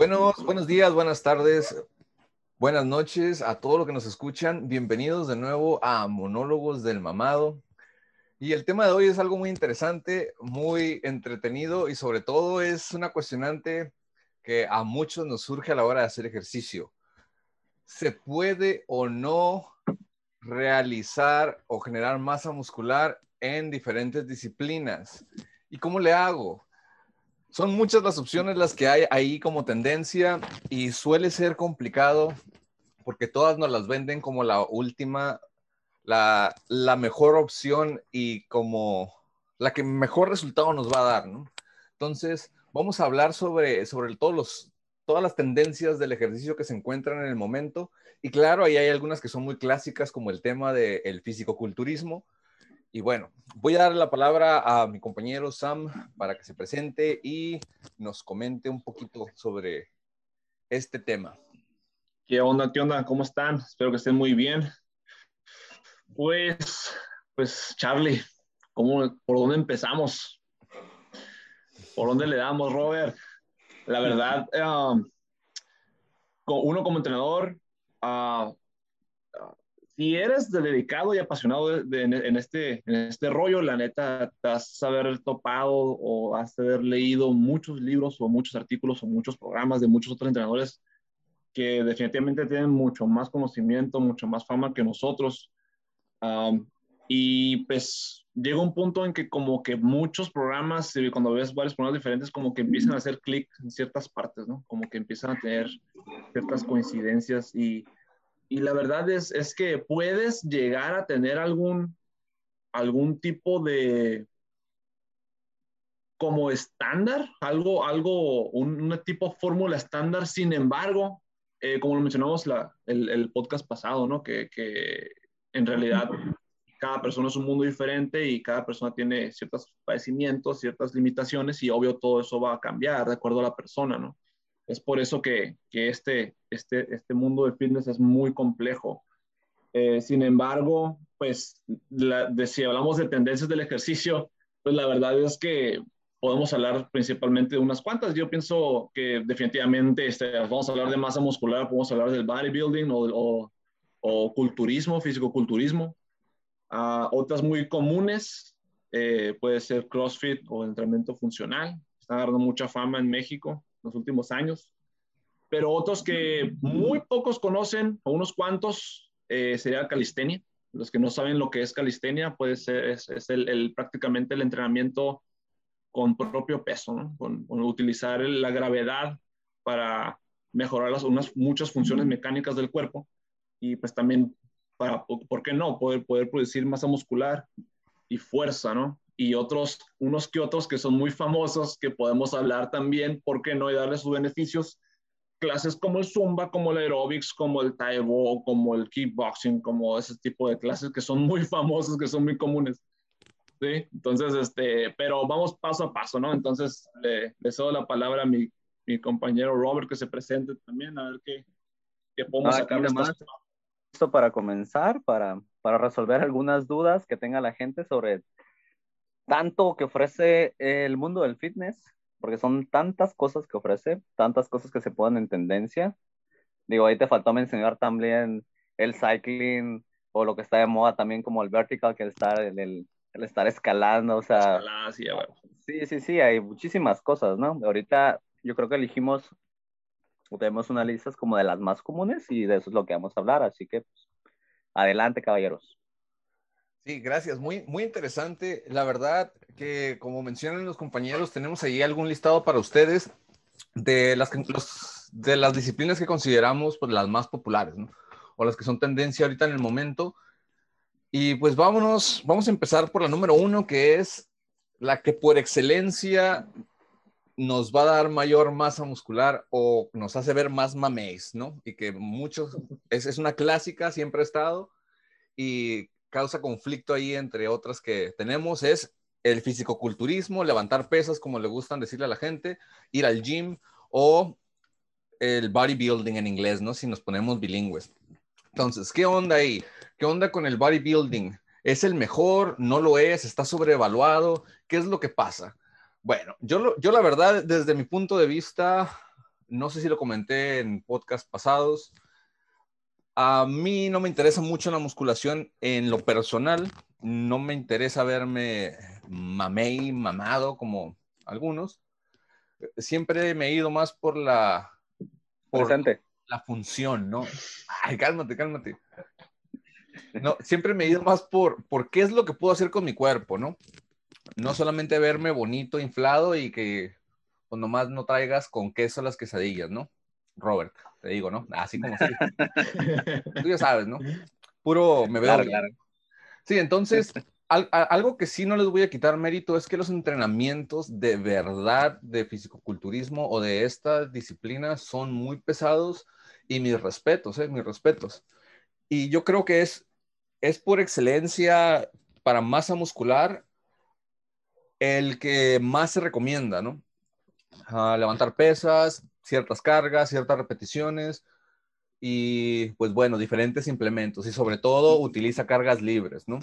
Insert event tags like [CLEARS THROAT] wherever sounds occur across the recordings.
Buenos, buenos días, buenas tardes, buenas noches a todos los que nos escuchan. Bienvenidos de nuevo a Monólogos del Mamado. Y el tema de hoy es algo muy interesante, muy entretenido y sobre todo es una cuestionante que a muchos nos surge a la hora de hacer ejercicio. ¿Se puede o no realizar o generar masa muscular en diferentes disciplinas? ¿Y cómo le hago? Son muchas las opciones las que hay ahí como tendencia y suele ser complicado porque todas nos las venden como la última, la, mejor opción y como la que mejor resultado nos va a dar, ¿no? Entonces, vamos a hablar sobre, sobre todos todas las tendencias del ejercicio que se encuentran en el momento. Y claro, ahí hay algunas que son muy clásicas, como el tema del fisicoculturismo, y bueno, voy a dar la palabra a mi compañero Sam para que se presente y nos comente un poquito sobre este tema. ¿Qué onda? ¿Qué onda? ¿Cómo están? Espero que estén muy bien. Pues, pues Charlie, ¿cómo, ¿por dónde empezamos? ¿Por dónde le damos, Robert? La verdad, um, uno como entrenador, uh, si eres dedicado y apasionado en, este, en este rollo, la neta, has haber topado o has haber leído muchos libros o muchos artículos o muchos programas de muchos otros entrenadores que definitivamente tienen mucho más conocimiento, mucho más fama que nosotros. y pues llega un punto en que como que muchos programas, cuando ves varios programas diferentes, como que empiezan a hacer clic en ciertas partes, ¿no? Como que empiezan a tener ciertas coincidencias y y la verdad es, es que puedes llegar a tener algún, algún tipo de como estándar, algo, algo, un, tipo fórmula estándar, sin embargo, eh, como lo mencionamos la, el, el, podcast pasado, ¿no? Que, que, en realidad cada persona es un mundo diferente y cada persona tiene ciertos padecimientos, ciertas limitaciones y obvio todo eso va a cambiar de acuerdo a la persona, ¿no? Es por eso que, que este, este, este mundo de fitness es muy complejo. Eh, sin embargo, pues de, si hablamos de tendencias del ejercicio, pues la verdad es que podemos hablar principalmente de unas cuantas. Yo pienso que definitivamente este, vamos a hablar de masa muscular, podemos hablar del bodybuilding o, o, culturismo, físico-culturismo. Uh, otras muy comunes eh, puede ser CrossFit o entrenamiento funcional. Están agarrando mucha fama en México los últimos años. Pero otros que muy pocos conocen, o unos cuantos, eh, sería calistenia. Los que no saben lo que es calistenia, puede ser, es, el, prácticamente el entrenamiento con propio peso, con, utilizar la gravedad para mejorar las, unas, muchas funciones mecánicas del cuerpo y pues también para, ¿por qué no? Poder, poder producir masa muscular y fuerza, ¿no? Y otros, unos que otros que son muy famosos, que podemos hablar también, ¿por qué no? Y darles sus beneficios. Clases como el Zumba, como el aerobics, como el Taibo, como el kickboxing, como ese tipo de clases que son muy famosos, que son muy comunes. ¿Sí? Entonces, este, pero vamos paso a paso, ¿no? Entonces, le, le cedo la palabra a mi, mi, compañero Robert que se presente también, a ver qué, qué podemos ah, sacar de más. Listo para comenzar, para, para resolver algunas dudas que tenga la gente sobre tanto que ofrece el mundo del fitness, porque son tantas cosas que ofrece, tantas cosas que se ponen en tendencia. Digo, ahí te faltó mencionar también el cycling o lo que está de moda también como el vertical, que el estar, el, el estar escalando, o sea... sí, sí, sí, sí, hay muchísimas cosas, ¿no? Ahorita yo creo que elegimos, tenemos una lista como de las más comunes y de eso es lo que vamos a hablar, así que pues, adelante, caballeros. Sí, gracias. Muy, muy interesante. La verdad que, como mencionan los compañeros, tenemos ahí algún listado para ustedes de las, de las disciplinas que consideramos pues, las más populares, ¿no? O las que son tendencia ahorita en el momento. Y pues vámonos, vamos a empezar por la número uno, que es la que por excelencia nos va a dar mayor masa muscular o nos hace ver más mameis, ¿no? Y que muchos, es, es una clásica, siempre ha estado, y causa conflicto ahí entre otras que tenemos es el fisicoculturismo, levantar pesas, como le gustan decirle a la gente, ir al gym o el bodybuilding en inglés, ¿no? Si nos ponemos bilingües. Entonces, ¿qué onda ahí? ¿Qué onda con el bodybuilding? ¿Es el mejor? ¿No lo es? ¿Está sobrevaluado? ¿Qué es lo que pasa? Bueno, yo, yo la verdad, desde mi punto de vista, no sé si lo comenté en podcast pasados, a mí no me interesa mucho la musculación en lo personal, no me interesa verme mamey, mamado como algunos. Siempre me he ido más por la por la función, ¿no? Ay, cálmate, cálmate. No, siempre me he ido más por, por qué es lo que puedo hacer con mi cuerpo, ¿no? No solamente verme bonito, inflado y que pues nomás no traigas con queso las quesadillas, ¿no? Robert, te digo, ¿no? Así como [LAUGHS] Tú ya sabes, ¿no? Puro me veo. Claro, Sí, entonces, algo que sí no les voy a quitar mérito es que los entrenamientos de verdad de fisicoculturismo o de esta disciplina son muy pesados y mis respetos, ¿eh? Mis respetos. Y yo creo que es, es por excelencia para masa muscular el que más se recomienda, ¿no? levantar pesas, ciertas cargas, ciertas repeticiones y pues bueno, diferentes implementos y sobre todo utiliza cargas libres, ¿no?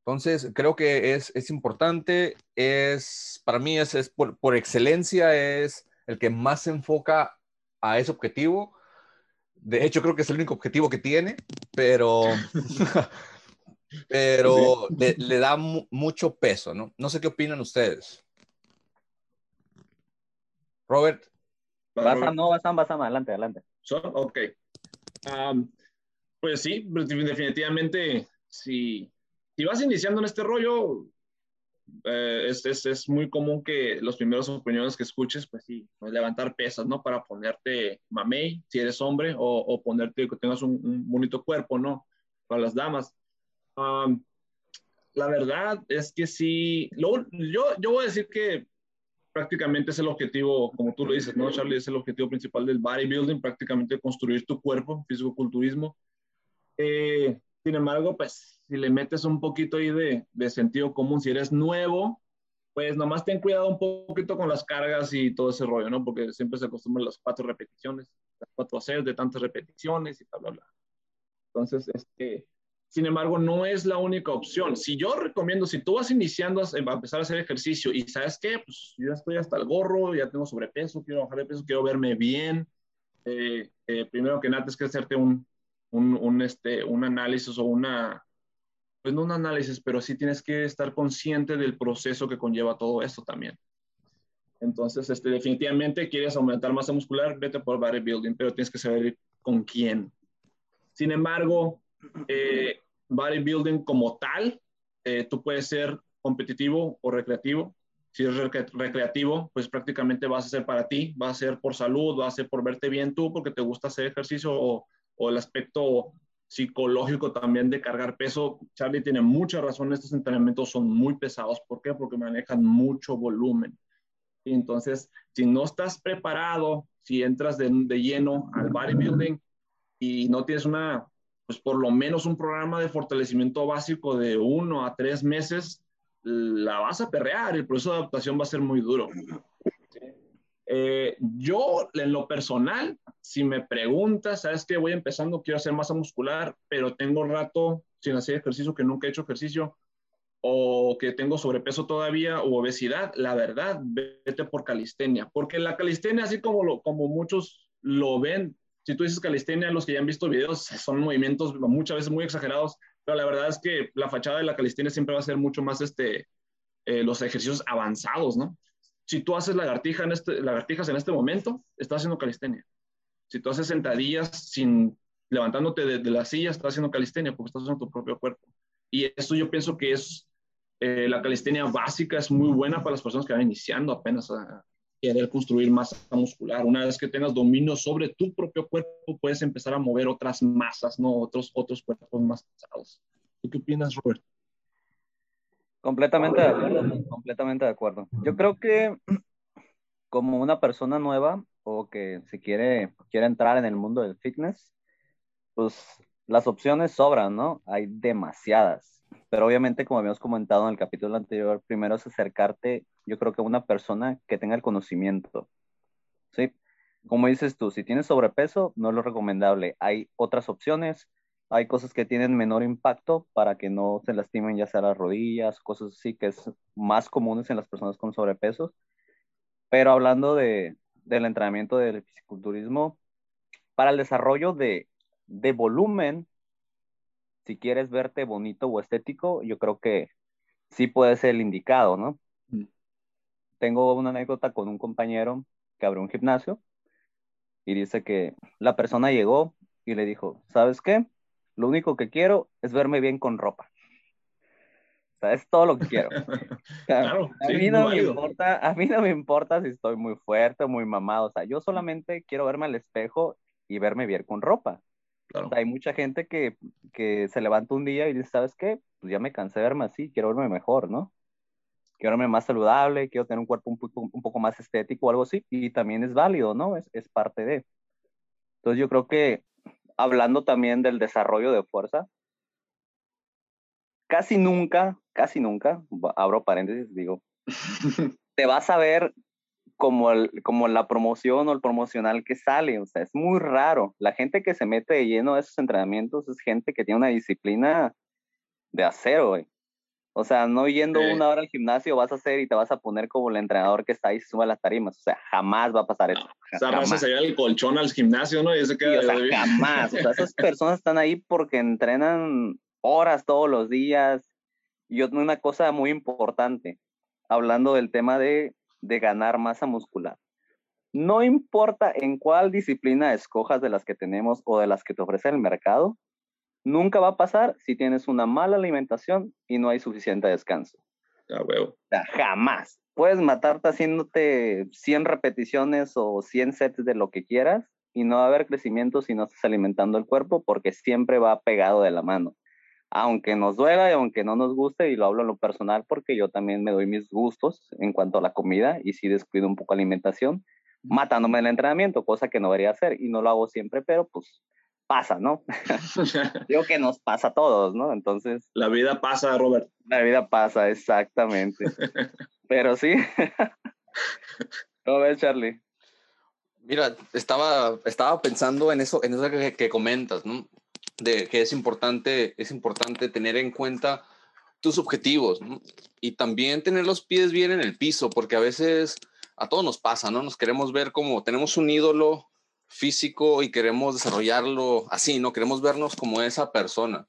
Entonces, creo que es, es importante, es, para mí es, es por, por, excelencia, es el que más se enfoca a ese objetivo. De hecho, creo que es el único objetivo que tiene, pero, [LAUGHS] [LAUGHS] pero le, le, da mucho peso, ¿no? No sé qué opinan ustedes. Robert. Basam, no, Basam, adelante, adelante. ok. pues sí, pues, definitivamente, si, si vas iniciando en este rollo, eh, es, es, es, muy común que los primeros opiniones que escuches, pues sí, pues levantar pesas, ¿no? Para ponerte mamey, si eres hombre, o, o ponerte que tengas un, un, bonito cuerpo, ¿no? Para las damas. la verdad es que sí, lo, yo, yo voy a decir que prácticamente es el objetivo, como tú lo dices, ¿no, Charlie? Es el objetivo principal del bodybuilding, prácticamente construir tu cuerpo, físico-culturismo. Eh, sin embargo, pues, si le metes un poquito ahí de, de, sentido común, si eres nuevo, pues nomás ten cuidado un poquito con las cargas y todo ese rollo, ¿no? Porque siempre se acostumbran las cuatro repeticiones, las cuatro hacer de tantas repeticiones y bla, bla, bla. Entonces, este, sin embargo, no es la única opción. Si yo recomiendo, si tú vas iniciando a, empezar a hacer ejercicio y sabes qué, pues yo estoy hasta el gorro, ya tengo sobrepeso, quiero bajar de peso, quiero verme bien. Eh, eh, primero que nada, es que hacerte un, un, un, este, un análisis o una, pues no un análisis, pero sí tienes que estar consciente del proceso que conlleva todo esto también. Entonces, este, definitivamente quieres aumentar masa muscular, vete por bodybuilding, pero tienes que saber con quién. Sin embargo, eh, bodybuilding como tal, eh, tú puedes ser competitivo o recreativo. Si es recreativo, pues prácticamente vas a ser para ti, va a ser por salud, va a ser por verte bien tú, porque te gusta hacer ejercicio o, o el aspecto psicológico también de cargar peso. Charlie tiene mucha razón, estos entrenamientos son muy pesados. ¿Por qué? Porque manejan mucho volumen. Y entonces, si no estás preparado, si entras de, de lleno al bodybuilding y no tienes una pues por lo menos un programa de fortalecimiento básico de uno a tres meses, la vas a perrear, el proceso de adaptación va a ser muy duro. Eh, yo, en lo personal, si me preguntas, sabes que voy empezando, quiero hacer masa muscular, pero tengo rato sin hacer ejercicio, que nunca he hecho ejercicio, o que tengo sobrepeso todavía o obesidad, la verdad, vete por calistenia, porque la calistenia, así como, lo, como muchos lo ven, si tú dices calistenia, los que ya han visto videos son movimientos muchas veces muy exagerados, pero la verdad es que la fachada de la calistenia siempre va a ser mucho más este, eh, los ejercicios avanzados, ¿no? Si tú haces lagartija en este, lagartijas en este momento, estás haciendo calistenia. Si tú haces sentadillas sin levantándote de, la silla, estás haciendo calistenia porque estás usando tu propio cuerpo. Y esto yo pienso que es eh, la calistenia básica, es muy buena para las personas que van iniciando apenas a, querer construir masa muscular. Una vez que tengas dominio sobre tu propio cuerpo, puedes empezar a mover otras masas, ¿no? Otros, otros cuerpos más pesados. ¿Tú qué opinas, Robert? Completamente de acuerdo, completamente de acuerdo. Yo creo que [CLEARS THROAT] como una persona nueva o que se quiere, quiere entrar en el mundo del fitness, pues las opciones sobran, ¿no? Hay demasiadas. Pero obviamente, como habíamos comentado en el capítulo anterior, primero es acercarte, yo creo que una persona que tenga el conocimiento. ¿Sí? Como dices tú, si tienes sobrepeso, no es lo recomendable. Hay otras opciones, hay cosas que tienen menor impacto para que no se lastimen ya sea las rodillas, cosas así que es más comunes en las personas con sobrepeso. Pero hablando de, del entrenamiento del fisiculturismo para el desarrollo de, de volumen. Si quieres verte bonito o estético, yo creo que sí puede ser el indicado, ¿no? Tengo una anécdota con un compañero que abrió un gimnasio y dice que la persona llegó y le dijo, ¿sabes qué? Lo único que quiero es verme bien con ropa. O sea, es todo lo que quiero. [LAUGHS] claro, a, mí no me importa, a mí no me importa si estoy muy fuerte o muy mamado. O sea, yo solamente quiero verme al espejo y verme bien con ropa. Claro. hay mucha gente que, que, se levanta un día y dice, ¿sabes qué? Pues ya me cansé de verme así, quiero verme mejor, ¿no? Quiero verme más saludable, quiero tener un cuerpo un poco, un poco más estético o algo así. Y también es válido, ¿no? Es, es parte de. Entonces yo creo que hablando también del desarrollo de fuerza, casi nunca, casi nunca, abro paréntesis, digo, [LAUGHS] te vas a ver como, el, como la promoción o el promocional que sale, o sea, es muy raro. La gente que se mete de lleno a esos entrenamientos es gente que tiene una disciplina de acero, güey. O sea, no yendo una hora al gimnasio vas a hacer y te vas a poner como el entrenador que está ahí y se sube a las tarimas. O sea, jamás va a pasar eso. O sea, vas a salir el colchón al gimnasio, ¿no? Y eso queda o sea, jamás. O sea, esas personas están ahí porque entrenan horas todos los días. Y una cosa muy importante, hablando del tema de, de ganar masa muscular. No importa en cuál disciplina escojas de las que tenemos o de las que te ofrece el mercado, Nunca va a pasar si tienes una mala alimentación y no hay suficiente descanso. Ya, huevo. O sea, jamás. Puedes matarte haciéndote 100 repeticiones o 100 sets de lo que quieras y no va a haber crecimiento si no estás alimentando el cuerpo porque siempre va pegado de la mano. Aunque nos duela y aunque no nos guste, y lo hablo en lo personal porque yo también me doy mis gustos en cuanto a la comida y sí descuido un poco la alimentación, matándome el entrenamiento, cosa que no debería hacer y no lo hago siempre, pero pues pasa, ¿no? [LAUGHS] [LAUGHS] Digo que nos pasa a todos, ¿no? Entonces. La vida pasa, Robert. La vida pasa, exactamente. [LAUGHS] Pero sí. ¿Cómo ves, Charlie? Mira, estaba, estaba pensando en eso, en eso que, que, comentas, ¿no? De que es importante, es importante tener en cuenta tus objetivos, ¿no? Y también tener los pies bien en el piso, porque a veces a todos nos pasa, ¿no? Nos queremos ver como tenemos un ídolo físico y queremos desarrollarlo así, ¿no? Queremos vernos como esa persona.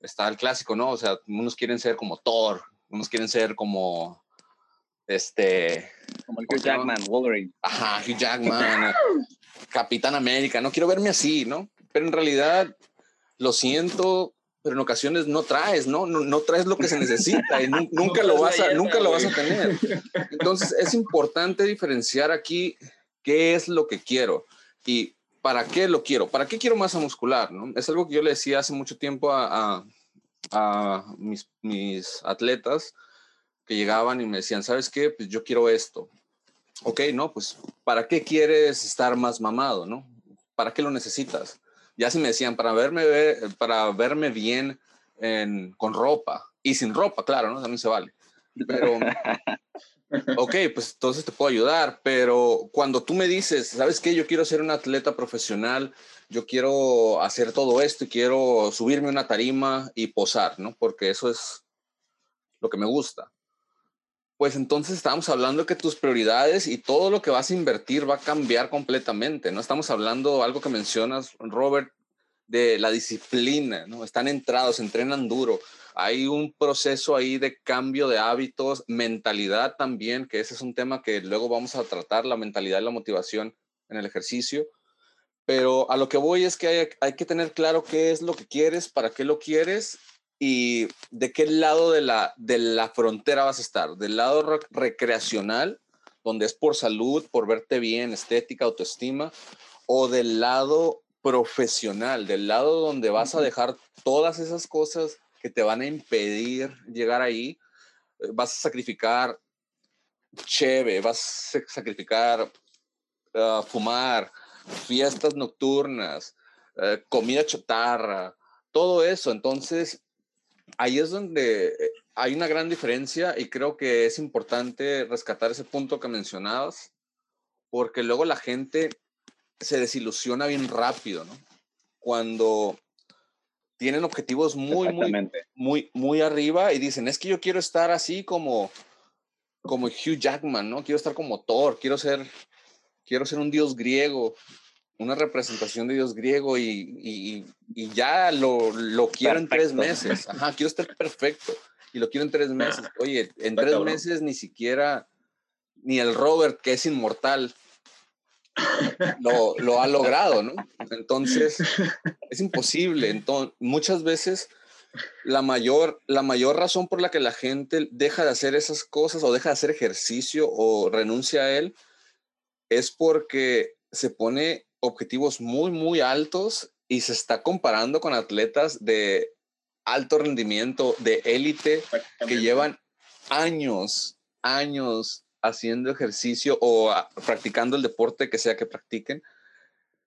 Está el clásico, ¿no? O sea, unos quieren ser como Thor, unos quieren ser como este como el Hugh Jackman, Wolverine. Ajá, Hugh Jackman, Capitán América, no quiero verme así, ¿no? Pero en realidad lo siento, pero en ocasiones no traes, ¿no? No, no traes lo que se necesita y [LAUGHS] nunca lo vas a nunca lo vas a tener. Entonces, es importante diferenciar aquí qué es lo que quiero y para qué lo quiero, para qué quiero masa muscular, ¿no? Es algo que yo le decía hace mucho tiempo a, mis, atletas que llegaban y me decían, ¿sabes qué? Pues yo quiero esto. Ok, no, pues ¿para qué quieres estar más mamado, no? ¿Para qué lo necesitas? Ya si me decían, para verme, para verme bien con ropa y sin ropa, claro, ¿no? También se vale. Pero [LAUGHS] ok, pues entonces te puedo ayudar, pero cuando tú me dices, ¿sabes qué? Yo quiero ser un atleta profesional, yo quiero hacer todo esto y quiero subirme una tarima y posar, ¿no? Porque eso es lo que me gusta. Pues entonces estamos hablando que tus prioridades y todo lo que vas a invertir va a cambiar completamente, ¿no? Estamos hablando, algo que mencionas, Robert, de la disciplina, ¿no? Están entrados, entrenan duro hay un proceso ahí de cambio de hábitos, mentalidad también, que ese es un tema que luego vamos a tratar, la mentalidad y la motivación en el ejercicio. Pero a lo que voy es que hay, que tener claro qué es lo que quieres, para qué lo quieres y de qué lado de la, de la frontera vas a estar. Del lado recreacional, donde es por salud, por verte bien, estética, autoestima, o del lado profesional, del lado donde vas a dejar todas esas cosas que te van a impedir llegar ahí. Eh, vas a sacrificar cheve, vas a sacrificar ah, fumar, fiestas nocturnas, eh, comida chatarra, todo eso. Entonces, ahí es donde eh, hay una gran diferencia y creo que es importante rescatar ese punto que mencionabas, porque luego la gente se desilusiona bien rápido, ¿no? Cuando tienen objetivos muy, muy, muy, muy arriba y dicen, es que yo quiero estar así como, como Hugh Jackman, ¿no? Quiero estar como Thor, quiero ser quiero ser un dios griego, una representación de dios griego y, ya lo, lo quiero en tres meses. Ajá, quiero estar perfecto y lo quiero en tres meses. Oye, en tres meses ni siquiera, ni el Robert, que es inmortal, lo, lo, ha logrado, ¿no? Entonces, es imposible. Entonces, muchas veces la mayor, la mayor razón por la que la gente deja de hacer esas cosas o deja de hacer ejercicio o renuncia a él es porque se pone objetivos muy, muy altos y se está comparando con atletas de alto rendimiento, de élite, que llevan años, años haciendo ejercicio o practicando el deporte que sea que practiquen.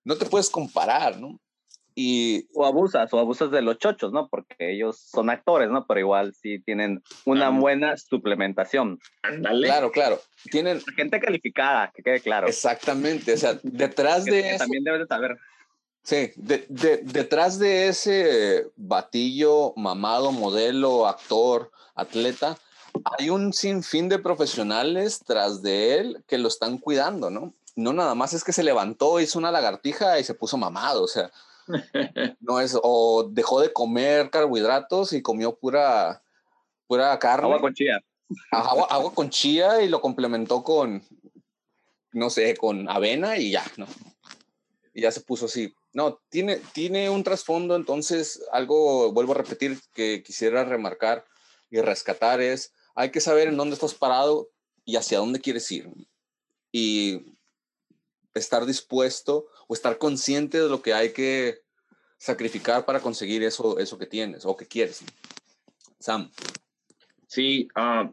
No te puedes comparar, ¿no? Y, o abusas, o abusas de los chochos, ¿no? Porque ellos son actores, ¿no? Pero igual sí tienen una buena suplementación. Claro, claro. Tienen... Gente calificada, que quede claro. Exactamente, o sea, [LAUGHS] detrás de eso... También debes de saber. Sí, de, detrás de ese batillo, mamado, modelo, actor, atleta, hay un sinfín de profesionales tras de él que lo están cuidando, ¿no? No nada más es que se levantó, hizo una lagartija y se puso mamado, o sea, [LAUGHS] no es, o dejó de comer carbohidratos y comió pura, pura carne. Agua con chía. Agua, agua con chía y lo complementó con, no sé, con avena y ya, ¿no? Y ya se puso así. No, tiene, tiene un trasfondo, entonces algo, vuelvo a repetir, que quisiera remarcar y rescatar es, hay que saber en dónde estás parado y hacia dónde quieres ir. Y estar dispuesto o estar consciente de lo que hay que sacrificar para conseguir eso, eso que tienes o que quieres. Sam. Sí, ah,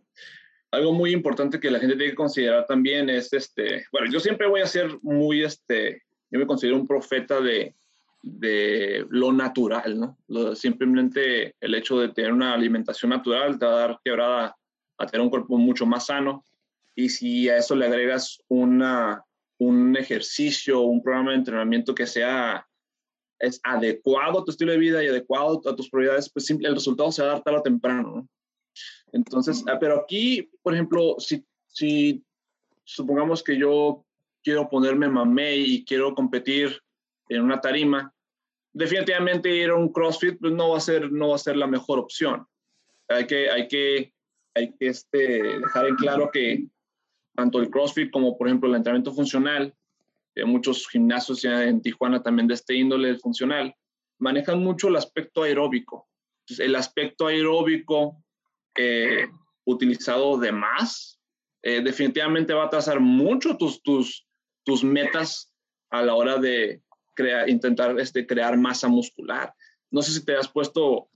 algo muy importante que la gente tiene que considerar también es, este, bueno, yo siempre voy a ser muy, este, yo me considero un profeta de, de lo natural, ¿no? simplemente el hecho de tener una alimentación natural te va a dar quebrada a tener un cuerpo mucho más sano. Y si a eso le agregas una, un ejercicio, un programa de entrenamiento que sea es adecuado a tu estilo de vida y adecuado a tus prioridades, pues simple, el resultado se va a dar tarde o temprano. Entonces, ah, pero aquí, por ejemplo, si, si supongamos que yo quiero ponerme mamey y quiero competir en una tarima, definitivamente ir a un CrossFit pues no va a ser, no va a ser la mejor opción. Hay que, hay que, hay que este, dejar en claro que tanto el CrossFit como, por ejemplo, el entrenamiento funcional, eh, muchos gimnasios ya en Tijuana también de este índole funcional, manejan mucho el aspecto aeróbico. el aspecto aeróbico eh, utilizado de más, eh, definitivamente va a trazar mucho tus, tus, tus metas a la hora de intentar este, crear masa muscular. No sé si te has puesto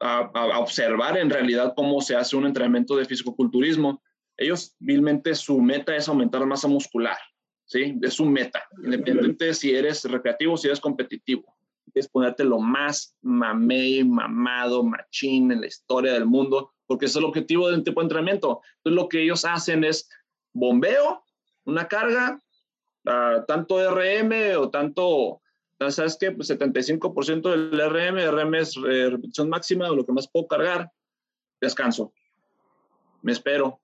a, a, observar en realidad cómo se hace un entrenamiento de fisicoculturismo ellos vilmente su meta es aumentar masa muscular, ¿sí? Es su meta, independientemente de si eres recreativo, si eres competitivo. Es ponerte lo más mamey, mamado, machín en la historia del mundo, porque ese es el objetivo de un tipo de entrenamiento. Entonces lo que ellos hacen es bombeo, una carga, uh, tanto RM o tanto, ¿sabes qué? Pues 75% del RM, RM es eh, repetición máxima, lo que más puedo cargar, descanso. Me espero,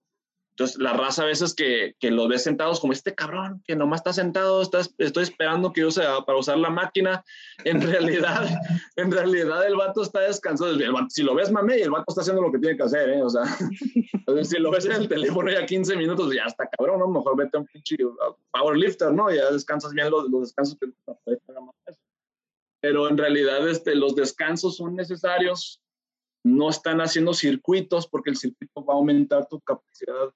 entonces, la raza a veces que, que lo ves sentados como este cabrón, que nomás está sentado, estás, estoy esperando que use para usar la máquina. En realidad, [LAUGHS] en realidad el vato está descansando. si lo ves mame, el vato está haciendo lo que tiene que hacer, ¿eh? O sea, [LAUGHS] si lo ves en el teléfono ya 15 minutos, ya está cabrón, ¿no? Mejor vete a un pinche powerlifter, ¿no? Ya descansas bien los, los descansos que Pero en realidad este, los descansos son necesarios no están haciendo circuitos porque el circuito va a aumentar tu capacidad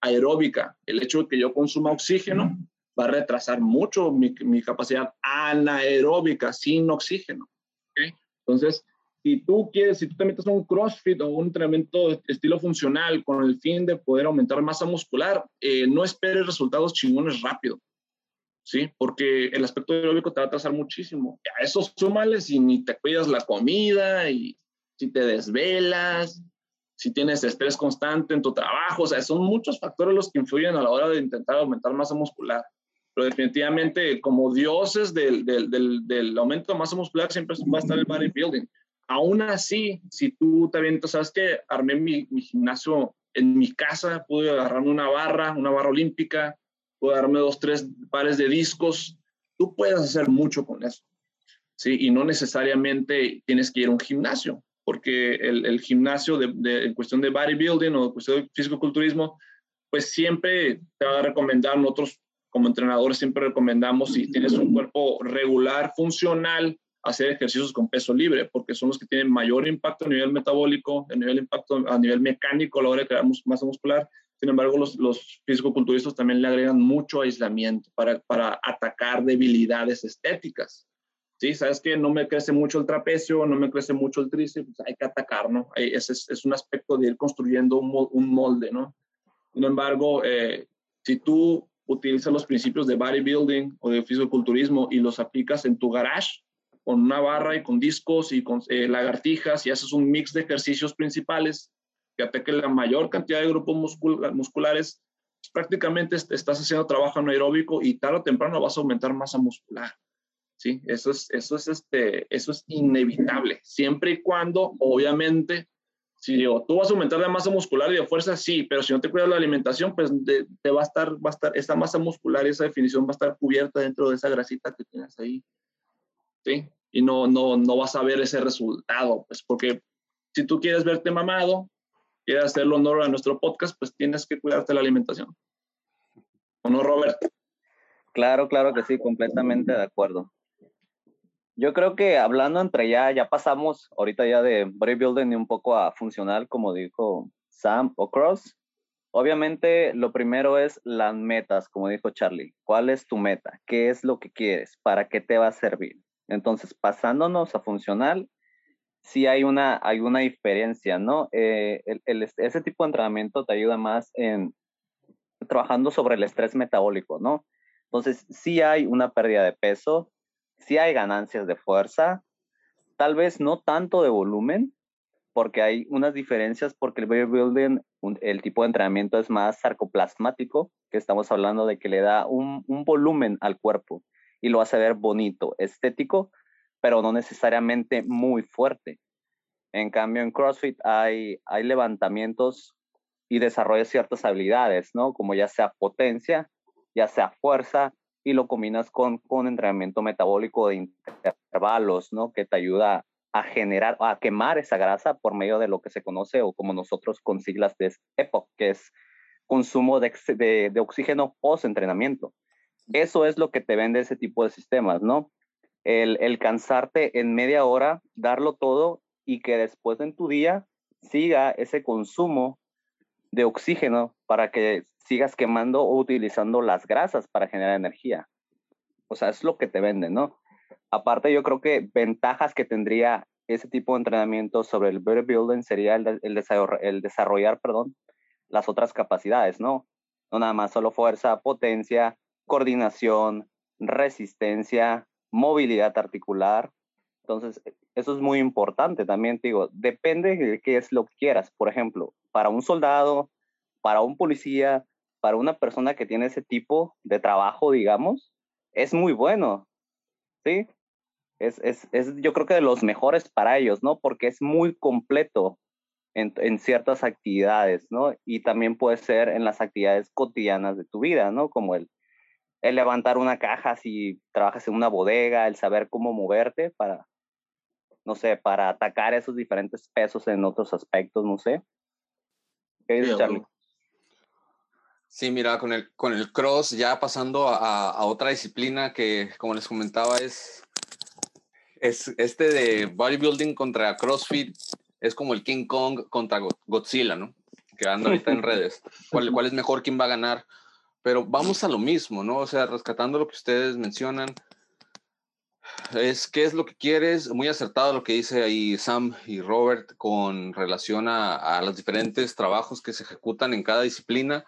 aeróbica. El hecho de que yo consuma oxígeno va a retrasar mucho mi, mi capacidad anaeróbica sin oxígeno. Entonces, si tú quieres, si tú te metes a un CrossFit o un entrenamiento estilo funcional con el fin de poder aumentar masa muscular, eh, no esperes resultados chingones rápido. ¿Sí? Porque el aspecto aeróbico te va a atrasar muchísimo. A eso súmale si ni te cuidas la comida y si te desvelas, si tienes estrés constante en tu trabajo, o sea, son muchos factores los que influyen a la hora de intentar aumentar masa muscular. Pero definitivamente, como dioses del, del, del, aumento de masa muscular, siempre va a estar el bodybuilding. Aún así, si tú también, sabes que armé mi, mi, gimnasio en mi casa, pude agarrarme una barra, una barra olímpica, puedo darme dos, tres pares de discos, tú puedes hacer mucho con eso. ¿sí? Y no necesariamente tienes que ir a un gimnasio, porque el, el gimnasio de, de, en cuestión de bodybuilding o cuestión de físico-culturismo, pues siempre te va a recomendar, nosotros como entrenadores siempre recomendamos si tienes un cuerpo regular, funcional, hacer ejercicios con peso libre, porque son los que tienen mayor impacto a nivel metabólico, a nivel impacto a nivel mecánico a la hora de crear masa muscular. Sin embargo, los, los físico-culturistas también le agregan mucho aislamiento para, para atacar debilidades estéticas. Sí, sabes que no me crece mucho el trapecio, no me crece mucho el tríceps, pues hay que atacar, ¿no? Ese es, es, un aspecto de ir construyendo un, molde, ¿no? Sin embargo, eh, si tú utilizas los principios de bodybuilding o de fisiculturismo y los aplicas en tu garage, con una barra y con discos y con eh, lagartijas y haces un mix de ejercicios principales que ataque la mayor cantidad de grupos muscul musculares, pues prácticamente estás haciendo trabajo anaeróbico y tarde o temprano vas a aumentar masa muscular. ¿Sí? Eso es, eso es, este, eso es inevitable, siempre y cuando, obviamente, si digo, tú vas a aumentar la masa muscular y de fuerza, sí, pero si no te cuidas la alimentación, pues te va a estar, va a estar, esa masa muscular y esa definición va a estar cubierta dentro de esa grasita que tienes ahí. ¿Sí? Y no, no, no vas a ver ese resultado, pues porque si tú quieres verte mamado, quieres hacerle honor a nuestro podcast, pues tienes que cuidarte la alimentación. ¿O no, Robert? Claro, claro que sí, completamente de acuerdo. Yo creo que hablando entre ya, ya pasamos ahorita ya de bodybuilding un poco a funcional, como dijo Sam o Cross. Obviamente, lo primero es las metas, como dijo Charlie. ¿Cuál es tu meta? ¿Qué es lo que quieres? ¿Para qué te va a servir? Entonces, pasándonos a funcional, sí hay una, hay una diferencia, ¿no? Eh, el, el, ese tipo de entrenamiento te ayuda más en trabajando sobre el estrés metabólico, ¿no? Entonces, sí hay una pérdida de peso, sí hay ganancias de fuerza, tal vez no tanto de volumen, porque hay unas diferencias, porque el bodybuilding, el tipo de entrenamiento es más sarcoplasmático, que estamos hablando de que le da un, un volumen al cuerpo y lo hace ver bonito, estético, pero no necesariamente muy fuerte. En cambio, en CrossFit hay, hay levantamientos y desarrolla ciertas habilidades, ¿no? Como ya sea potencia, ya sea fuerza, y lo combinas con, con entrenamiento metabólico de intervalos, ¿no? Que te ayuda a generar, a quemar esa grasa por medio de lo que se conoce o como nosotros con siglas de EPOC, que es consumo de, de, de oxígeno post-entrenamiento. Eso es lo que te vende ese tipo de sistemas, ¿no? El, el cansarte en media hora, darlo todo y que después en tu día siga ese consumo de oxígeno para que sigas quemando o utilizando las grasas para generar energía. O sea, es lo que te venden, ¿no? Aparte, yo creo que ventajas que tendría ese tipo de entrenamiento sobre el bodybuilding sería el, el, el desarrollar, perdón, las otras capacidades, ¿no? No nada más solo fuerza, potencia, coordinación, resistencia, movilidad articular. Entonces, eso es muy importante también, te digo, depende de qué es lo que quieras. Por ejemplo, para un soldado, para un policía, para una persona que tiene ese tipo de trabajo, digamos, es muy bueno, ¿sí? Es, es, es yo creo que de los mejores para ellos, ¿no? Porque es muy completo en, en, ciertas actividades, ¿no? Y también puede ser en las actividades cotidianas de tu vida, ¿no? Como el, el levantar una caja si trabajas en una bodega, el saber cómo moverte para, no sé, para atacar esos diferentes pesos en otros aspectos, no sé. ¿Qué dices, Charlie? Sí, mira, con el, con el cross, ya pasando a, a, otra disciplina que, como les comentaba, es, es este de bodybuilding contra CrossFit, es como el King Kong contra Godzilla, ¿no? Que anda ahorita en [LAUGHS] redes. ¿Cuál, ¿Cuál es mejor? ¿Quién va a ganar? Pero vamos a lo mismo, ¿no? O sea, rescatando lo que ustedes mencionan, es qué es lo que quieres, muy acertado lo que dice ahí Sam y Robert con relación a, a los diferentes trabajos que se ejecutan en cada disciplina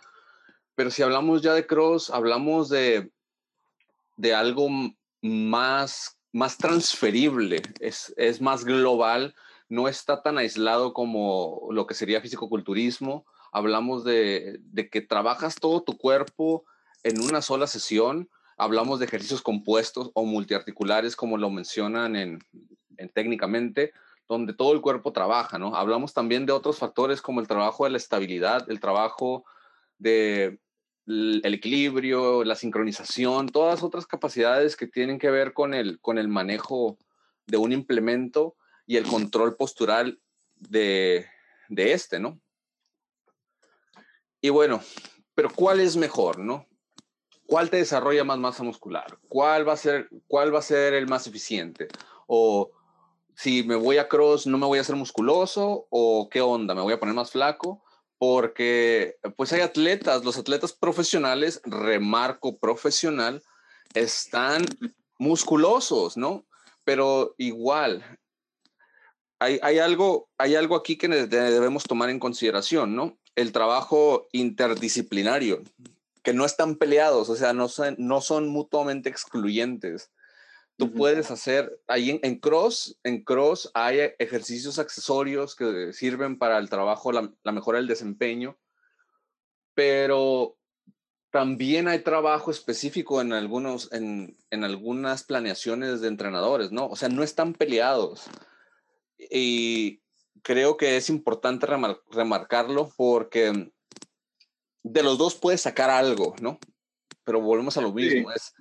pero si hablamos ya de cross, hablamos de, de algo más, más transferible, es, es más global, no está tan aislado como lo que sería fisicoculturismo. Hablamos de, de que trabajas todo tu cuerpo en una sola sesión. Hablamos de ejercicios compuestos o multiarticulares, como lo mencionan en, en técnicamente, donde todo el cuerpo trabaja, ¿no? Hablamos también de otros factores como el trabajo de la estabilidad, el trabajo de, el equilibrio, la sincronización, todas otras capacidades que tienen que ver con el, con el manejo de un implemento y el control postural de, de este, ¿no? Y bueno, pero ¿cuál es mejor, no? ¿Cuál te desarrolla más masa muscular? ¿Cuál va a ser, cuál va a ser el más eficiente? O si me voy a cross, no me voy a hacer musculoso o qué onda, me voy a poner más flaco porque pues hay atletas, los atletas profesionales, remarco profesional, están musculosos, ¿no? Pero igual, hay, hay, algo, hay algo aquí que debemos tomar en consideración, ¿no? El trabajo interdisciplinario, que no están peleados, o sea, no son, no son mutuamente excluyentes. Tú puedes hacer, ahí en, cross, en cross hay ejercicios accesorios que sirven para el trabajo, la, mejora del desempeño, pero también hay trabajo específico en, algunos, en, en, algunas planeaciones de entrenadores, ¿no? O sea, no están peleados. Y creo que es importante remarcarlo porque de los dos puedes sacar algo, ¿no? Pero volvemos a lo mismo, es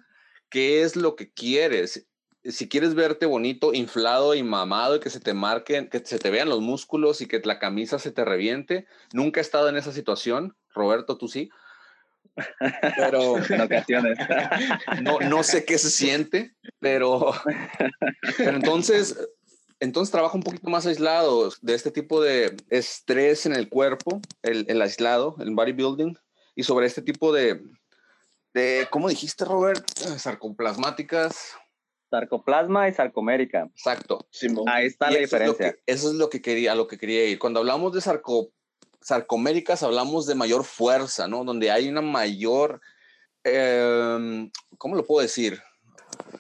qué es lo que quieres. Si quieres verte bonito, inflado y mamado y que se te marquen, que se te vean los músculos y que la camisa se te reviente, nunca he estado en esa situación. Roberto, tú sí. Pero [LAUGHS] en ocasiones. No, no sé qué se siente, pero, pero entonces, entonces trabaja un poquito más aislado de este tipo de estrés en el cuerpo, el, el aislado, el bodybuilding, y sobre este tipo de, de, ¿cómo dijiste, Robert? Sarcoplasmáticas. Sarcoplasma y sarcomérica. Exacto. Ahí está la diferencia. eso es lo que quería, a lo que quería ir. Cuando hablamos de sarco, sarcoméricas, hablamos de mayor fuerza, ¿no? Donde hay una mayor, em, ¿cómo lo puedo decir?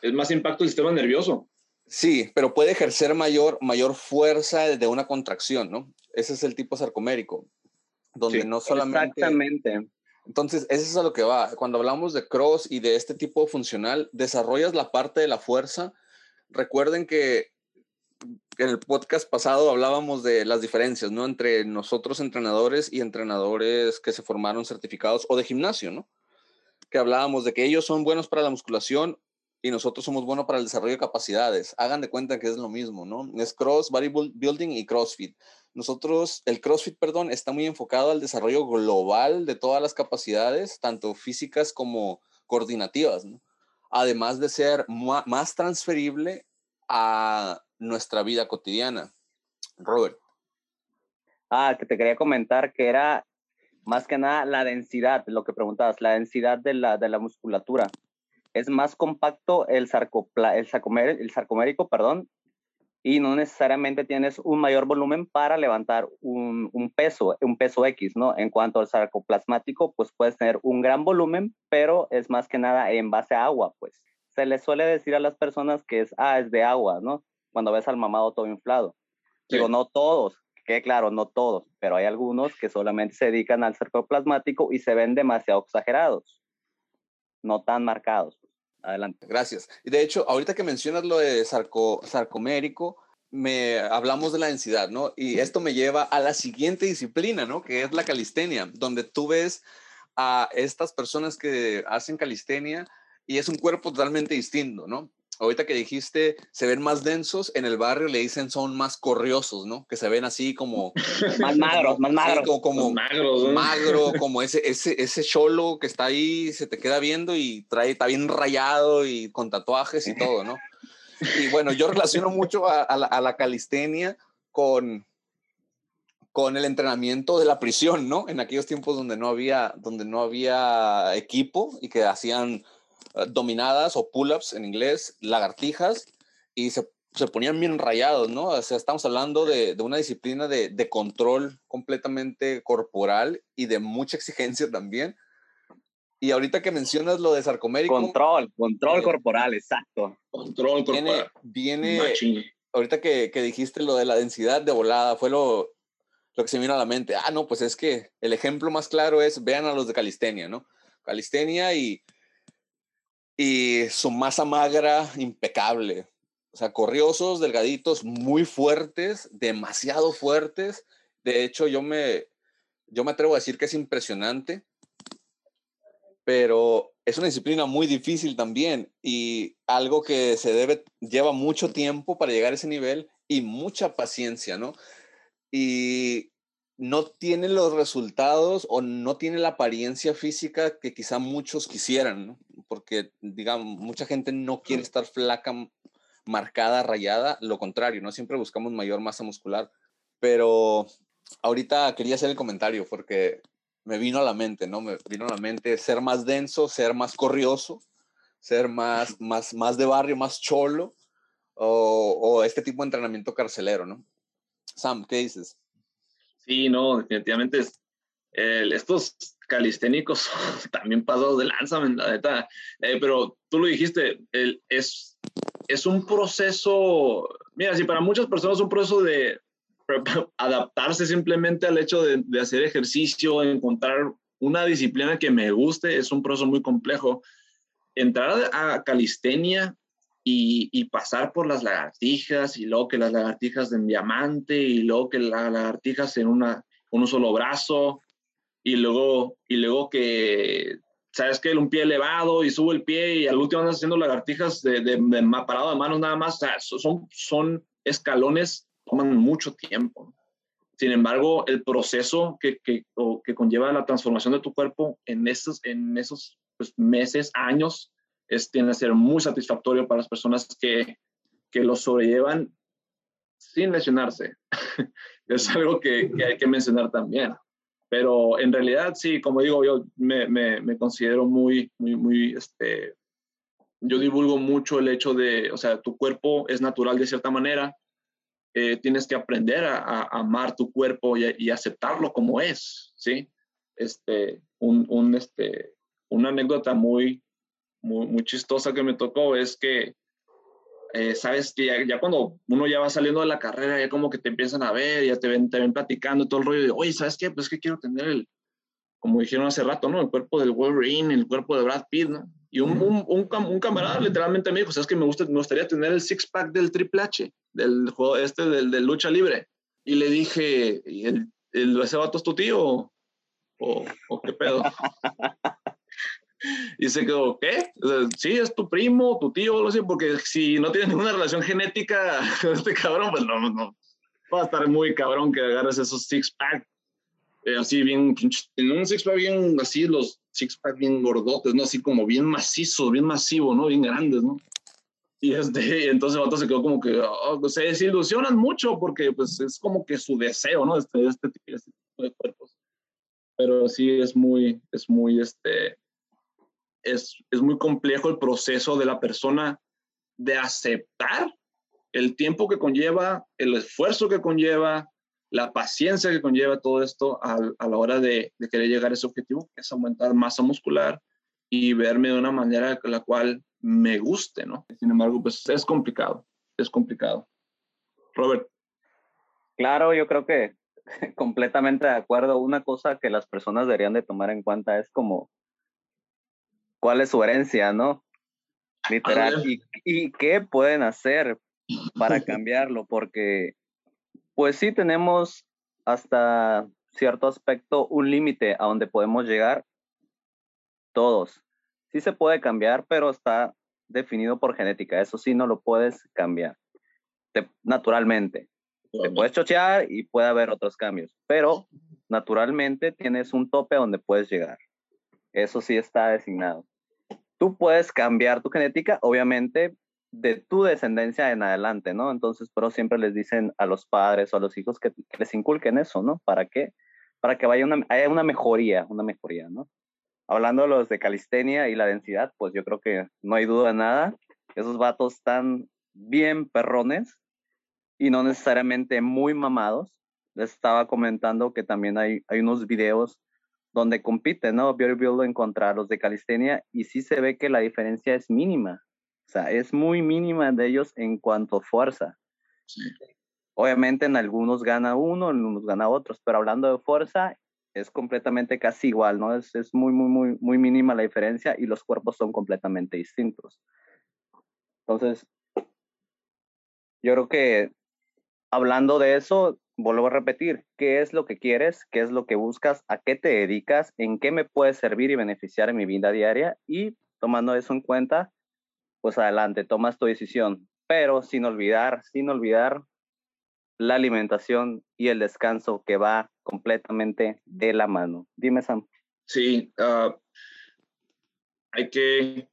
Es más impacto del sistema nervioso. Sí, pero puede ejercer mayor, mayor fuerza de una contracción, ¿no? Ese es el tipo sarcomérico, donde no solamente... Exactamente. Entonces, eso es a lo que va. Cuando hablamos de cross y de este tipo funcional, desarrollas la parte de la fuerza. Recuerden que en el podcast pasado hablábamos de las diferencias, ¿no? Entre nosotros entrenadores y entrenadores que se formaron certificados o de gimnasio, ¿no? Que hablábamos de que ellos son buenos para la musculación y nosotros somos buenos para el desarrollo de capacidades. Hagan de cuenta que es lo mismo, ¿no? Es cross, bodybuilding y crossfit. Nosotros, el CrossFit, perdón, está muy enfocado al desarrollo global de todas las capacidades, tanto físicas como coordinativas, además de ser más transferible a nuestra vida cotidiana. Robert. Ah, que te quería comentar que era más que nada la densidad, lo que preguntabas, la densidad de la, de la musculatura. Es más compacto el, sarcopla, el, el sarcomérico, perdón, y no necesariamente tienes un mayor volumen para levantar un, un, peso, un peso X, ¿no? En cuanto al sarcoplasmático, pues puedes tener un gran volumen, pero es más que nada en base a agua, pues. Se le suele decir a las personas que es, ah, es de agua, ¿no? Cuando ves al mamado todo inflado. Digo, no todos, que claro, no todos, pero hay algunos que solamente se dedican al sarcoplasmático y se ven demasiado exagerados, no tan marcados. Adelante. Gracias. Y de hecho, ahorita que mencionas lo de sarco, sarcomérico, me hablamos de la densidad, ¿no? Y esto me lleva a la siguiente disciplina, ¿no? Que es la calistenia, donde tú ves a estas personas que hacen calistenia y es un cuerpo totalmente distinto, ¿no? Ahorita que dijiste, se ven más densos, en el barrio le dicen son más corriosos, ¿no? Que se ven así como... [LAUGHS] más magros, más magros. como, como magro, [LAUGHS] como ese, ese, ese cholo que está ahí, se te queda viendo y trae, está bien rayado y con tatuajes y todo, ¿no? Y bueno, yo relaciono mucho a, la, a la calistenia con, con el entrenamiento de la prisión, ¿no? En aquellos tiempos donde no había, donde no había equipo y que hacían dominadas o pull-ups en inglés, lagartijas, y se, se, ponían bien rayados, ¿no? O sea, estamos hablando de, de una disciplina de, de, control completamente corporal y de mucha exigencia también. Y ahorita que mencionas lo de sarcomérico. Control, control eh, corporal, exacto. Control corporal. Viene, viene ahorita que, que, dijiste lo de la densidad de volada, fue lo, lo que se me vino a la mente. Ah, no, pues es que el ejemplo más claro es, vean a los de calistenia, ¿no? Calistenia y y su masa magra impecable. O sea, corriosos, delgaditos, muy fuertes, demasiado fuertes. De hecho, yo me, yo me atrevo a decir que es impresionante pero es una disciplina muy difícil también y algo que se debe, lleva mucho tiempo para llegar a ese nivel y mucha paciencia, ¿no? Y no tiene los resultados o no tiene la apariencia física que quizá muchos quisieran, ¿no? Porque, digamos, mucha gente no quiere estar flaca, marcada, rayada, lo contrario, ¿no? Siempre buscamos mayor masa muscular, pero ahorita quería hacer el comentario porque me vino a la mente, ¿no? Me vino a la mente ser más denso, ser más corrioso, ser más, [LAUGHS] más, más de barrio, más cholo, o, este tipo de entrenamiento carcelero, ¿no? Sam, ¿qué dices? Sí, no, definitivamente estos calisténicos [LAUGHS] también pasados de lanza, la neta. Eh, pero tú lo dijiste, el, es, es un proceso, mira, si para muchas personas es un proceso de adaptarse simplemente al hecho de, hacer ejercicio, encontrar una disciplina que me guste, es un proceso muy complejo. Entrar a calistenia y, pasar por las lagartijas y luego que las lagartijas en diamante y luego que las lagartijas en una, un solo brazo y luego, y luego que, ¿sabes que Un pie elevado y subo el pie y al último andas haciendo lagartijas de, de, parado de manos nada más. son, son escalones toman mucho tiempo. Sin embargo, el proceso que, que, que conlleva la transformación de tu cuerpo en esos, en esos pues, meses, años, es, tiene que ser muy satisfactorio para las personas que, que lo sobrellevan sin lesionarse. [LAUGHS] es algo que, hay que mencionar también. Pero en realidad, sí, como digo, yo me, me, me considero muy, muy, muy, este, yo divulgo mucho el hecho de, o sea, tu cuerpo es natural de cierta manera, eh, tienes que aprender a, amar tu cuerpo y, aceptarlo como es, ¿sí? Este, un, un, este, una anécdota muy, muy, chistosa que me tocó es que, eh, sabes que ya, cuando uno ya va saliendo de la carrera, ya como que te empiezan a ver, ya te ven, te ven platicando todo el rollo de, oye, ¿sabes qué? Pues que quiero tener el, como dijeron hace rato, ¿no? El cuerpo del Wolverine, el cuerpo de Brad Pitt, ¿no? Y un, un, un, camarada literalmente me dijo, ¿sabes que me, gusta, me gustaría tener el six-pack del Triple H, del juego este, del, del lucha libre? Y le dije, ¿y el, el, ¿ese vato es tu tío? ¿O, o qué pedo? [LAUGHS] y se quedó, ¿qué? sí, es tu primo, tu tío, algo así, porque si no tienes ninguna relación genética [LAUGHS] con este cabrón, pues no, no, va a estar muy cabrón que agarres esos six-pack eh, así bien, en un six pack bien así, los six pack bien gordotes, ¿no? Así como bien macizos, bien masivo, ¿no? Bien grandes, ¿no? Y este, entonces el vato se quedó como que oh, se desilusionan mucho porque pues es como que su deseo, ¿no? Este, este, este, tipo de cuerpos. Pero sí es muy, es muy, este, es, es muy complejo el proceso de la persona de aceptar el tiempo que conlleva, el esfuerzo que conlleva, la paciencia que conlleva todo esto a, la hora de, querer llegar a ese objetivo, que es aumentar masa muscular y verme de una manera la cual me guste, ¿no? Sin embargo, pues es complicado, es complicado. Robert. Claro, yo creo que [LAUGHS] completamente de acuerdo. Una cosa que las personas deberían de tomar en cuenta es como cuál es su herencia, ¿no? Literal. Y, y, qué pueden hacer para [LAUGHS] cambiarlo, porque pues sí tenemos hasta cierto aspecto un límite a donde podemos llegar todos. Sí se puede cambiar, pero está definido por genética. Eso sí no lo puedes cambiar naturalmente. Te puedes chochear y puede haber otros cambios, pero naturalmente tienes un tope a donde puedes llegar. Eso sí está designado. Tú puedes cambiar tu genética, obviamente de tu descendencia en adelante, ¿no? Entonces, pero siempre les dicen a los padres o a los hijos que, les inculquen eso, ¿no? ¿Para qué? Para que vaya una, haya una mejoría, una mejoría, ¿no? Hablando de los de calistenia y la densidad, pues yo creo que no hay duda de nada. Esos vatos están bien perrones y no necesariamente muy mamados. Les estaba comentando que también hay, hay unos videos donde compiten, ¿no? Bodybuilding contra los de calistenia y sí se ve que la diferencia es mínima o sea, es muy mínima de ellos en cuanto a fuerza. Obviamente en algunos gana uno, en algunos gana otros, pero hablando de fuerza, es completamente casi igual, ¿no? Es, es muy, muy, muy, muy mínima la diferencia y los cuerpos son completamente distintos. Entonces, yo creo que hablando de eso, vuelvo a repetir, ¿qué es lo que quieres? ¿Qué es lo que buscas? ¿A qué te dedicas? ¿En qué me puede servir y beneficiar en mi vida diaria? Y tomando eso en cuenta, pues adelante, tomas tu decisión, pero sin olvidar, sin olvidar la alimentación y el descanso que va completamente de la mano. Dime, Sam. Sí, uh, hay que,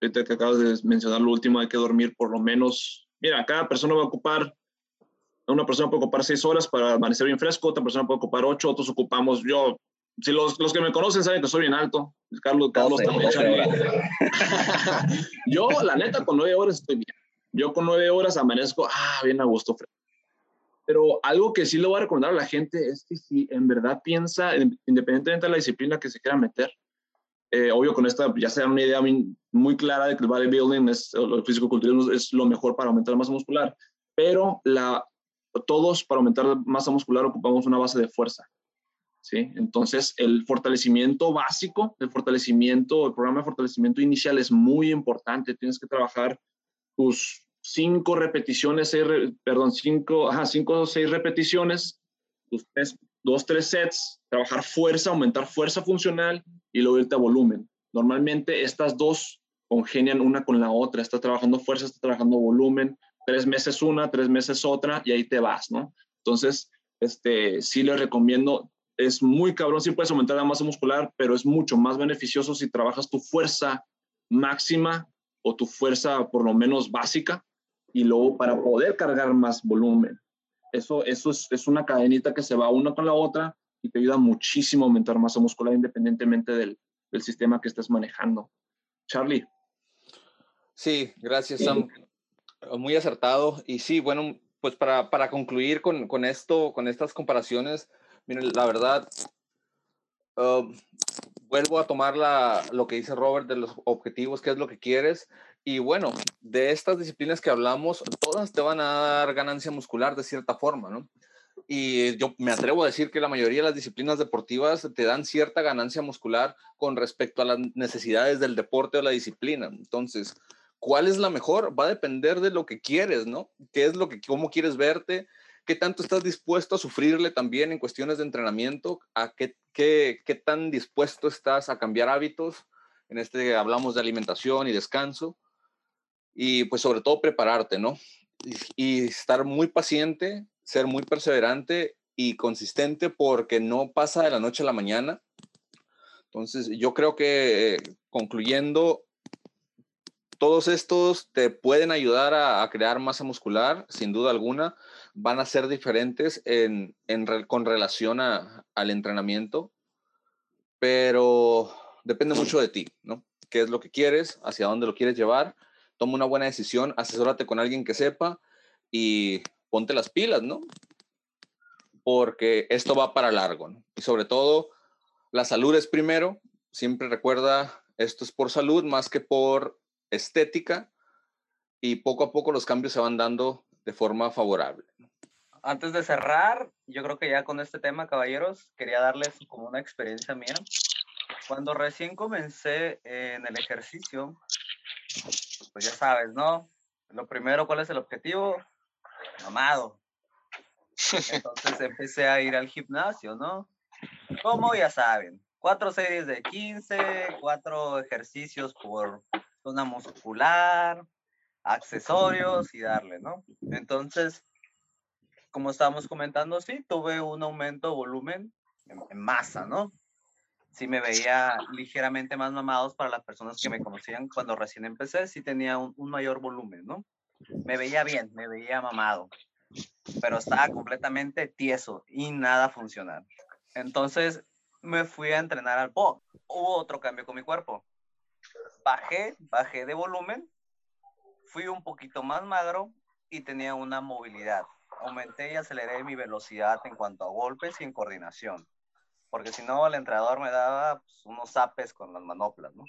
ahorita que acabas de mencionar lo último, hay que dormir por lo menos, mira, cada persona va a ocupar, una persona puede ocupar seis horas para amanecer bien fresco, otra persona puede ocupar ocho, otros ocupamos, yo, si los, los que me conocen saben que soy bien alto, Carlos, Carlos también. [LAUGHS] yo, la neta, con nueve horas estoy bien. Yo con nueve horas amanezco, ah, bien a gusto. Pero algo que sí le voy a recomendar a la gente es que si en verdad piensa, independientemente de la disciplina que se quiera meter, eh, obvio con esta ya sea una idea muy clara de que el bodybuilding, es, el físico-culturismo es lo mejor para aumentar la masa muscular, pero la, todos para aumentar masa muscular ocupamos una base de fuerza. ¿sí? Entonces, el fortalecimiento básico, el fortalecimiento, el programa de fortalecimiento inicial es muy importante. Tienes que trabajar tus cinco repeticiones, perdón, cinco, ajá, cinco o seis repeticiones, tus tres, dos, tres sets, trabajar fuerza, aumentar fuerza funcional y luego irte a volumen. Normalmente estas dos congenian una con la otra. Estás trabajando fuerza, estás trabajando volumen, tres meses una, tres meses otra y ahí te vas, ¿no? Entonces, este, sí les recomiendo, es muy cabrón, sí puedes aumentar la masa muscular, pero es mucho más beneficioso si trabajas tu fuerza máxima o tu fuerza por lo menos básica y luego para poder cargar más volumen. Eso, eso es, es una cadenita que se va una con la otra y te ayuda muchísimo a aumentar masa muscular independientemente del, del sistema que estés manejando. Charlie. Sí, gracias, Sam. Muy acertado. Y sí, bueno, pues para, para concluir con, con, esto, con estas comparaciones, miren, la verdad, um, vuelvo a tomar la, lo que dice Robert de los objetivos, qué es lo que quieres. Y bueno, de estas disciplinas que hablamos, todas te van a dar ganancia muscular de cierta forma, ¿no? Y yo me atrevo a decir que la mayoría de las disciplinas deportivas te dan cierta ganancia muscular con respecto a las necesidades del deporte o la disciplina. Entonces, ¿cuál es la mejor? Va a depender de lo que quieres, ¿no? ¿Qué es lo que, cómo quieres verte? ¿Qué tanto estás dispuesto a sufrirle también en cuestiones de entrenamiento? ¿A qué, qué, qué tan dispuesto estás a cambiar hábitos? En este hablamos de alimentación y descanso. Y pues sobre todo prepararte, ¿no? y estar muy paciente ser muy perseverante y consistente porque no pasa de la noche a la mañana. Entonces, yo creo que eh, concluyendo, todos estos te pueden ayudar a, crear masa muscular, sin duda alguna. Van a ser diferentes en, con relación al entrenamiento, pero depende mucho de ti, ¿no? ¿Qué es lo que quieres? ¿Hacia dónde lo quieres llevar? Toma una buena decisión, asesórate con alguien que sepa y ponte las pilas, ¿no? Porque esto va para largo, ¿no? Y sobre todo, la salud es primero. Siempre recuerda, esto es por salud más que por estética. Y poco a poco los cambios se van dando de forma favorable. Antes de cerrar, yo creo que ya con este tema, caballeros, quería darles como una experiencia mía. Cuando recién comencé en el ejercicio, pues ya sabes, ¿no? Lo primero, ¿cuál es el objetivo? mamado. Entonces empecé a ir al gimnasio, ¿no? Como ya saben, cuatro series de 15, cuatro ejercicios por zona muscular, accesorios y darle, ¿no? Entonces, como estábamos comentando, sí, tuve un aumento de volumen en, masa, ¿no? Sí me veía ligeramente más mamados para las personas que me conocían cuando recién empecé, sí tenía un mayor volumen, ¿no? me veía bien, me veía mamado, pero estaba completamente tieso y nada funcional. Entonces me fui a entrenar al box. Hubo otro cambio con mi cuerpo. Bajé, bajé de volumen, fui un poquito más magro y tenía una movilidad. Aumenté y aceleré mi velocidad en cuanto a golpes y en coordinación. Porque si no, el entrenador me daba pues, unos zapes con las manoplas, ¿no?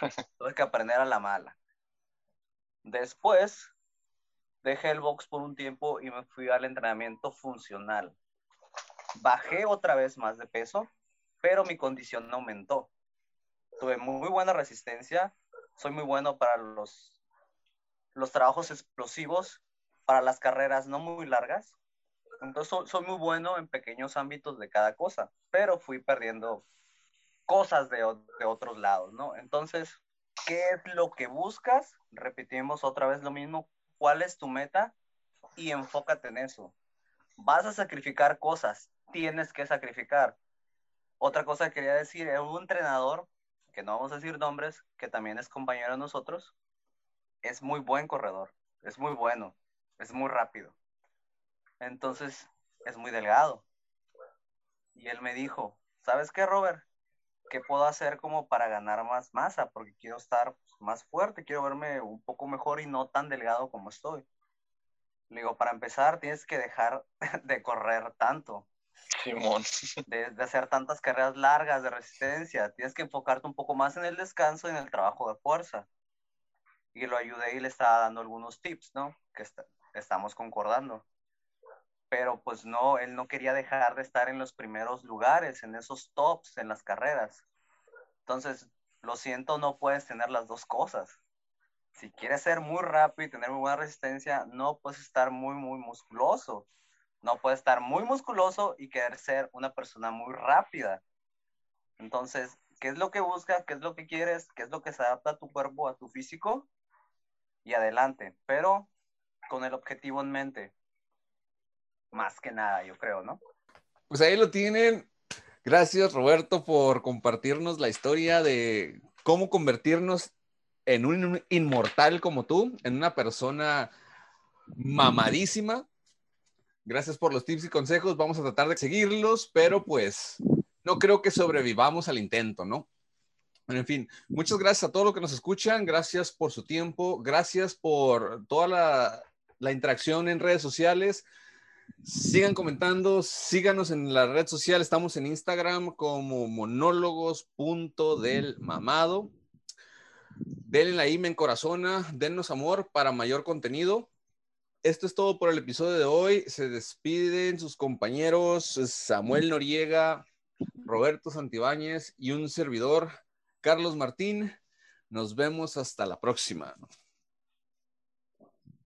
[LAUGHS] Tuve que aprender a la mala. Después dejé el box por un tiempo y me fui al entrenamiento funcional. Bajé otra vez más de peso, pero mi condición no aumentó. Tuve muy buena resistencia, soy muy bueno para los, los trabajos explosivos, para las carreras no muy largas, Entonces soy, muy bueno en pequeños ámbitos de cada cosa, pero fui perdiendo cosas de, de otros lados, ¿no? Entonces, ¿qué es lo que buscas? Repetimos otra vez lo mismo. ¿Cuál es tu meta? Y enfócate en eso. Vas a sacrificar cosas, tienes que sacrificar. Otra cosa que quería decir, un entrenador, que no vamos a decir nombres, que también es compañero de nosotros, es muy buen corredor, es muy bueno, es muy rápido. Entonces, es muy delgado. Y él me dijo, ¿sabes qué, Robert? ¿Qué puedo hacer como para ganar más masa? Porque quiero estar más fuerte, quiero verme un poco mejor y no tan delgado como estoy. Le digo, para empezar, tienes que dejar [LAUGHS] de correr tanto. Simón. De, de, hacer tantas carreras largas de resistencia. Tienes que enfocarte un poco más en el descanso y en el trabajo de fuerza. Y lo ayudé y le estaba dando algunos tips, ¿no? Que estamos concordando pero pues no, él no quería dejar de estar en los primeros lugares, en esos tops, en las carreras. Entonces, lo siento, no puedes tener las dos cosas. Si quieres ser muy rápido y tener buena resistencia, no puedes estar muy, muy musculoso. No puedes estar muy musculoso y querer ser una persona muy rápida. Entonces, ¿qué es lo que buscas? ¿Qué es lo que quieres? ¿Qué es lo que se adapta a tu cuerpo, a tu físico? Y adelante, pero con el objetivo en mente más que nada, yo creo, ¿no? Pues ahí lo tienen. Gracias, Roberto, por compartirnos la historia de cómo convertirnos en un inmortal como tú, en una persona mamadísima. Gracias por los tips y consejos. Vamos a tratar de seguirlos, pero pues no creo que sobrevivamos al intento, ¿no? En fin, muchas gracias a todos los que nos escuchan. Gracias por su tiempo. Gracias por toda la, interacción en redes sociales. Sigan comentando, síganos en la red social, estamos en Instagram como monólogos.delmamado. Denle la me encorazona, dennos amor para mayor contenido. Esto es todo por el episodio de hoy. Se despiden sus compañeros Samuel Noriega, Roberto Santibáñez y un servidor, Carlos Martín. Nos vemos hasta la próxima.